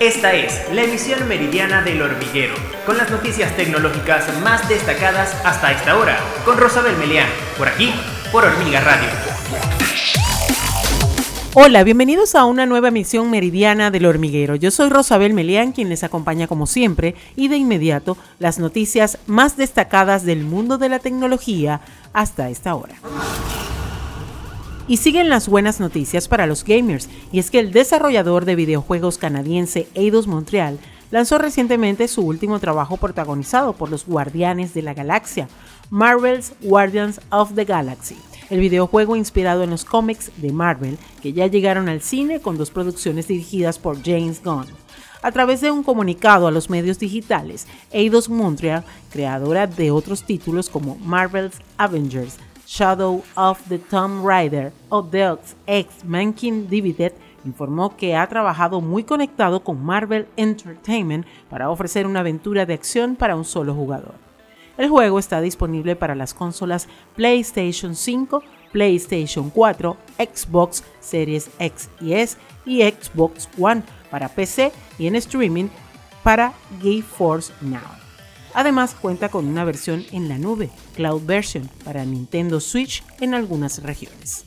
Esta es la emisión meridiana del hormiguero, con las noticias tecnológicas más destacadas hasta esta hora, con Rosabel Melián, por aquí, por Hormiga Radio. Hola, bienvenidos a una nueva emisión meridiana del hormiguero. Yo soy Rosabel Melián, quien les acompaña como siempre, y de inmediato las noticias más destacadas del mundo de la tecnología hasta esta hora. Y siguen las buenas noticias para los gamers, y es que el desarrollador de videojuegos canadiense Eidos Montreal lanzó recientemente su último trabajo protagonizado por los Guardianes de la Galaxia, Marvel's Guardians of the Galaxy, el videojuego inspirado en los cómics de Marvel que ya llegaron al cine con dos producciones dirigidas por James Gunn. A través de un comunicado a los medios digitales, Eidos Montreal, creadora de otros títulos como Marvel's Avengers, Shadow of the Tomb Raider o Deus Ex Mankind Divided, informó que ha trabajado muy conectado con Marvel Entertainment para ofrecer una aventura de acción para un solo jugador. El juego está disponible para las consolas PlayStation 5, PlayStation 4, Xbox Series X y S y Xbox One para PC y en streaming para GeForce Now. Además cuenta con una versión en la nube, Cloud Version, para Nintendo Switch en algunas regiones.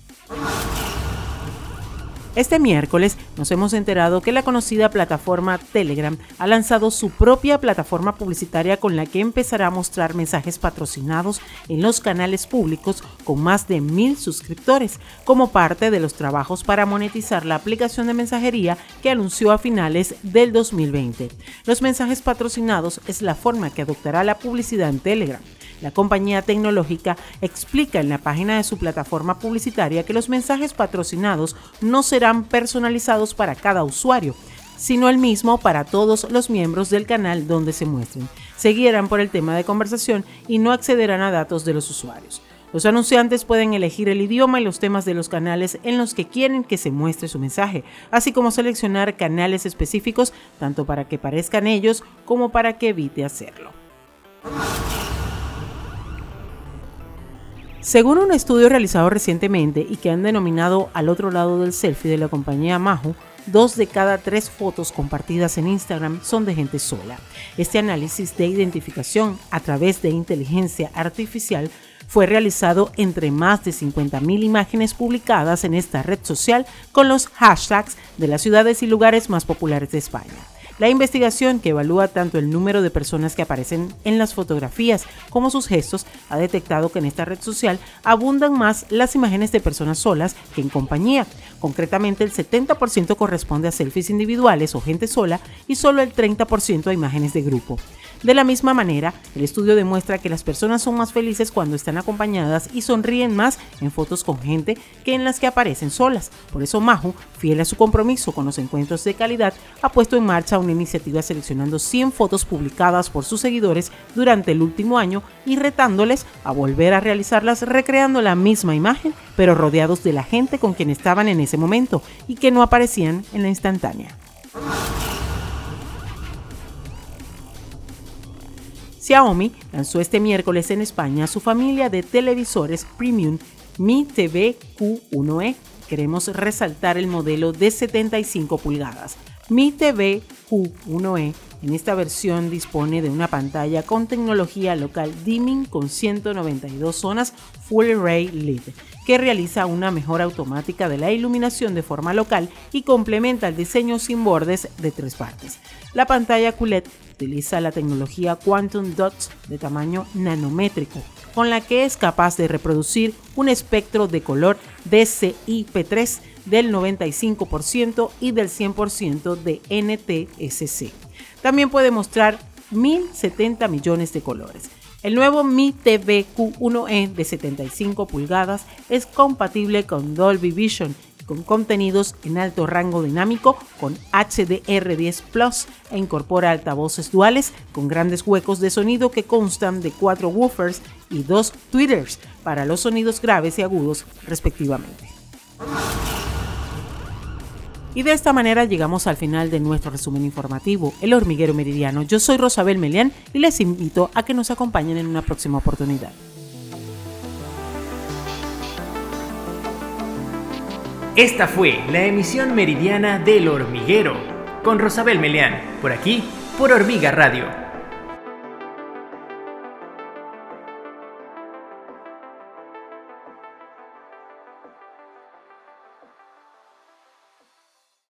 Este miércoles nos hemos enterado que la conocida plataforma Telegram ha lanzado su propia plataforma publicitaria con la que empezará a mostrar mensajes patrocinados en los canales públicos con más de mil suscriptores, como parte de los trabajos para monetizar la aplicación de mensajería que anunció a finales del 2020. Los mensajes patrocinados es la forma que adoptará la publicidad en Telegram. La compañía tecnológica explica en la página de su plataforma publicitaria que los mensajes patrocinados no serán personalizados para cada usuario, sino el mismo para todos los miembros del canal donde se muestren. Seguirán por el tema de conversación y no accederán a datos de los usuarios. Los anunciantes pueden elegir el idioma y los temas de los canales en los que quieren que se muestre su mensaje, así como seleccionar canales específicos tanto para que parezcan ellos como para que evite hacerlo. Según un estudio realizado recientemente y que han denominado al otro lado del selfie de la compañía Mahu, dos de cada tres fotos compartidas en Instagram son de gente sola. Este análisis de identificación a través de inteligencia artificial fue realizado entre más de 50.000 imágenes publicadas en esta red social con los hashtags de las ciudades y lugares más populares de España. La investigación, que evalúa tanto el número de personas que aparecen en las fotografías como sus gestos, ha detectado que en esta red social abundan más las imágenes de personas solas que en compañía. Concretamente, el 70% corresponde a selfies individuales o gente sola y solo el 30% a imágenes de grupo. De la misma manera, el estudio demuestra que las personas son más felices cuando están acompañadas y sonríen más en fotos con gente que en las que aparecen solas. Por eso Mahu, fiel a su compromiso con los encuentros de calidad, ha puesto en marcha una iniciativa seleccionando 100 fotos publicadas por sus seguidores durante el último año y retándoles a volver a realizarlas recreando la misma imagen, pero rodeados de la gente con quien estaban en ese momento y que no aparecían en la instantánea. Xiaomi lanzó este miércoles en España su familia de televisores premium Mi TV Q1e. Queremos resaltar el modelo de 75 pulgadas. Mi TV Q1e en esta versión dispone de una pantalla con tecnología local dimming con 192 zonas Full Array LED, que realiza una mejora automática de la iluminación de forma local y complementa el diseño sin bordes de tres partes. La pantalla QLED utiliza la tecnología Quantum Dots de tamaño nanométrico, con la que es capaz de reproducir un espectro de color DCI-P3 del 95% y del 100% de NTSC. También puede mostrar 1070 millones de colores. El nuevo Mi TV Q1e de 75 pulgadas es compatible con Dolby Vision con contenidos en alto rango dinámico con HDR10 Plus e incorpora altavoces duales con grandes huecos de sonido que constan de cuatro woofers y dos tweeters para los sonidos graves y agudos respectivamente. Y de esta manera llegamos al final de nuestro resumen informativo, El Hormiguero Meridiano. Yo soy Rosabel Melián y les invito a que nos acompañen en una próxima oportunidad. Esta fue la emisión meridiana del hormiguero con Rosabel Meleán, por aquí, por Hormiga Radio.